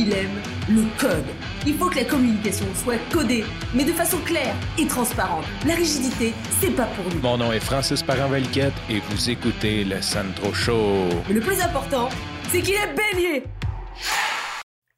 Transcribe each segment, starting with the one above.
il aime le code. Il faut que la communication soit codée, mais de façon claire et transparente. La rigidité, c'est pas pour nous. Mon nom est Francis parent et vous écoutez le Sandro Show. Mais le plus important, c'est qu'il est bélier.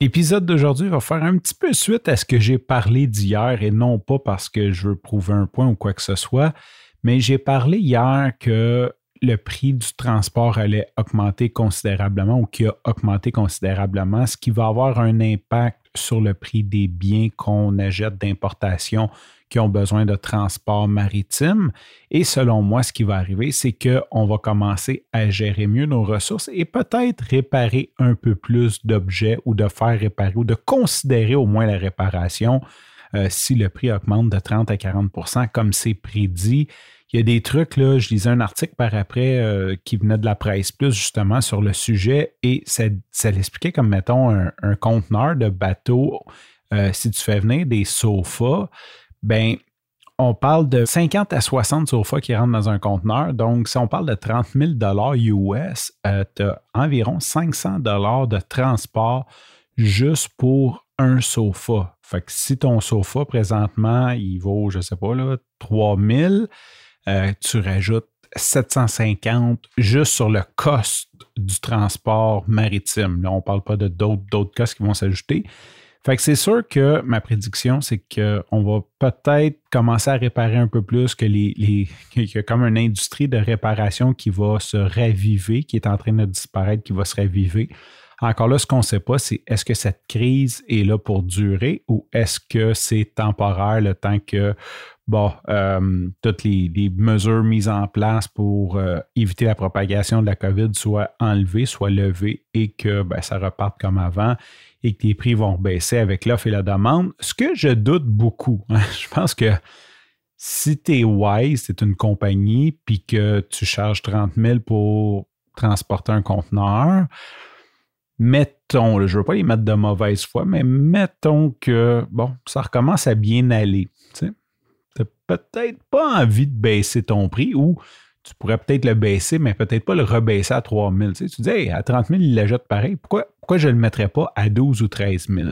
L'épisode d'aujourd'hui va faire un petit peu suite à ce que j'ai parlé d'hier et non pas parce que je veux prouver un point ou quoi que ce soit, mais j'ai parlé hier que le prix du transport allait augmenter considérablement ou qui a augmenté considérablement, ce qui va avoir un impact sur le prix des biens qu'on achète d'importation qui ont besoin de transport maritime. Et selon moi, ce qui va arriver, c'est qu'on va commencer à gérer mieux nos ressources et peut-être réparer un peu plus d'objets ou de faire réparer ou de considérer au moins la réparation euh, si le prix augmente de 30 à 40% comme c'est prédit. Il y a des trucs, là, je lisais un article par après euh, qui venait de la presse plus justement sur le sujet et ça, ça l'expliquait comme, mettons, un, conteneur de bateau. Euh, si tu fais venir des sofas, ben on parle de 50 à 60 sofas qui rentrent dans un conteneur. Donc, si on parle de 30 000 US, tu as environ 500 de transport juste pour un sofa. Fait que si ton sofa, présentement, il vaut, je ne sais pas, là, 3 000, euh, tu rajoutes 750 juste sur le cost du transport maritime. Là, on ne parle pas de d'autres costs qui vont s'ajouter. Fait que c'est sûr que ma prédiction, c'est qu'on va peut-être commencer à réparer un peu plus que les, les qu'il y a comme une industrie de réparation qui va se raviver, qui est en train de disparaître, qui va se raviver. Encore là, ce qu'on ne sait pas, c'est est-ce que cette crise est là pour durer ou est-ce que c'est temporaire le temps que bon, euh, toutes les, mesures mises en place pour euh, éviter la propagation de la COVID soient enlevées, soient levées et que ben, ça reparte comme avant et que les prix vont baisser avec l'offre et la demande. Ce que je doute beaucoup. Hein. je pense que si tu es Wise, c'est une compagnie, puis que tu charges 30 000 pour transporter un conteneur, mettons, je ne veux pas les mettre de mauvaise foi, mais mettons que, bon, ça recommence à bien aller. Tu n'as peut-être pas envie de baisser ton prix ou tu pourrais peut-être le baisser, mais peut-être pas le rebaisser à 3 000. Tu, dis, à 30 000, il la pareil. Pourquoi, pourquoi je ne le mettrais pas à 12 ou 13 000?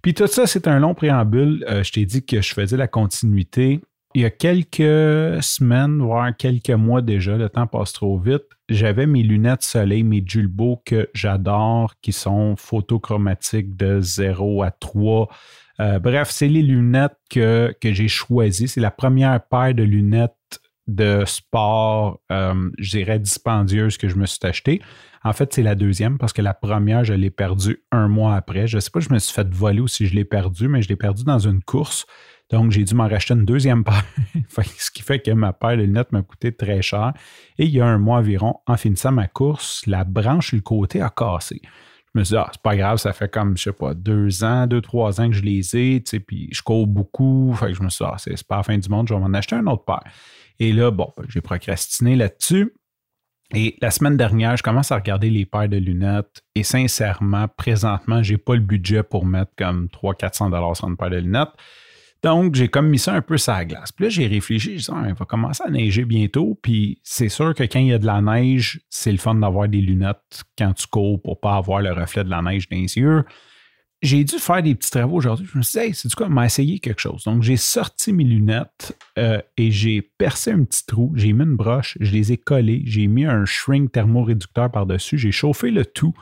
Puis tout ça, c'est un long préambule. Euh, je t'ai dit que je faisais la continuité. Il y a quelques semaines, voire quelques mois déjà, le temps passe trop vite, j'avais mes lunettes soleil, mes Julbo que j'adore, qui sont photochromatiques de 0 à 3. Euh, bref, c'est les lunettes que, j'ai choisies. C'est la première paire de lunettes de sport, euh, je dirais, dispendieuse que je me suis acheté. En fait, c'est la deuxième parce que la première, je l'ai perdue un mois après. Je ne sais pas si je me suis fait voler ou si je l'ai perdue, mais je l'ai perdue dans une course. Donc, j'ai dû m'en racheter une deuxième paire, ce qui fait que ma paire de lunettes m'a coûté très cher. Et il y a un mois environ, en finissant ma course, la branche sur le côté a cassé. Je me suis dit, ah, c'est pas grave, ça fait comme, je sais pas, deux ans, deux, trois ans que je les ai, tu sais, puis je cours beaucoup. Fait que je me suis dit, ah, c'est pas la fin du monde, je vais m'en acheter un autre paire. Et là, bon, j'ai procrastiné là-dessus. Et la semaine dernière, je commence à regarder les paires de lunettes et sincèrement, présentement, je n'ai pas le budget pour mettre comme 300-400 sur une paire de lunettes. Donc, j'ai comme mis ça un peu sur la glace. Puis là, j'ai réfléchi, je dit, ah, va commencer à neiger bientôt. Puis c'est sûr que quand il y a de la neige, c'est le fun d'avoir des lunettes quand tu cours pour pas avoir le reflet de la neige dans les yeux j'ai dû faire des petits travaux aujourd'hui. Je me suis dit, hey, c'est du quoi, m'a essayé quelque chose. Donc, j'ai sorti mes lunettes euh, et j'ai percé un petit trou. J'ai mis une broche, je les ai collées, j'ai mis un shrink thermoréducteur par-dessus, j'ai chauffé le tout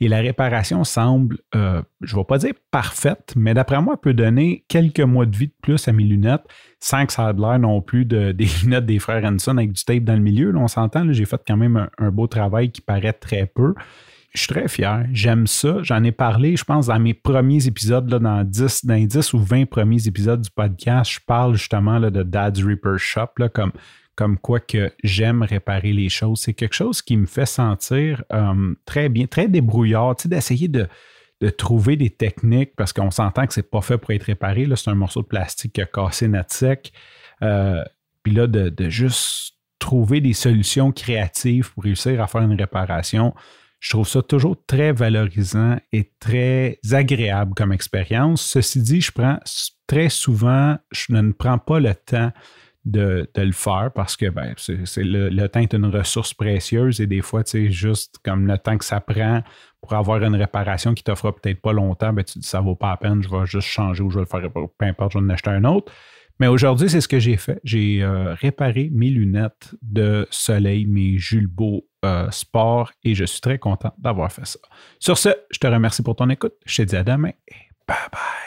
et la réparation semble, euh, je ne vais pas dire parfaite, mais d'après moi, peut donner quelques mois de vie de plus à mes lunettes sans que ça ait l'air non plus de, des lunettes des frères Hanson avec du tape dans le milieu. Là, on s'entend, j'ai fait quand même un beau travail qui paraît très peu je suis très fier. J'aime ça. J'en ai parlé, je pense, dans mes premiers épisodes, là, dans, 10, dans les 10 ou 20 premiers épisodes du podcast. Je parle justement là, de Dad's Reaper Shop, comme, comme quoi que j'aime réparer les choses. C'est quelque chose qui me fait sentir euh, très bien, très débrouillard, d'essayer de, trouver des techniques parce qu'on s'entend que c'est pas fait pour être réparé. C'est un morceau de plastique qui a cassé notre sec. Euh, puis là, de juste trouver des solutions créatives pour réussir à faire une réparation je trouve ça toujours très valorisant et très agréable comme expérience. Ceci dit, je prends très souvent, je ne prends pas le temps de, le faire parce que ben, c'est, le, temps est une ressource précieuse et des fois, tu sais, juste comme le temps que ça prend pour avoir une réparation qui t'offre peut-être pas longtemps, ben, tu dis ça vaut pas la peine, je vais juste changer ou je vais le faire, peu importe, je vais en acheter un autre. Mais aujourd'hui, c'est ce que j'ai fait. J'ai euh, réparé mes lunettes de soleil, mes Jules Beau euh, Sport, et je suis très content d'avoir fait ça. Sur ce, je te remercie pour ton écoute. Je te dis à demain et bye bye.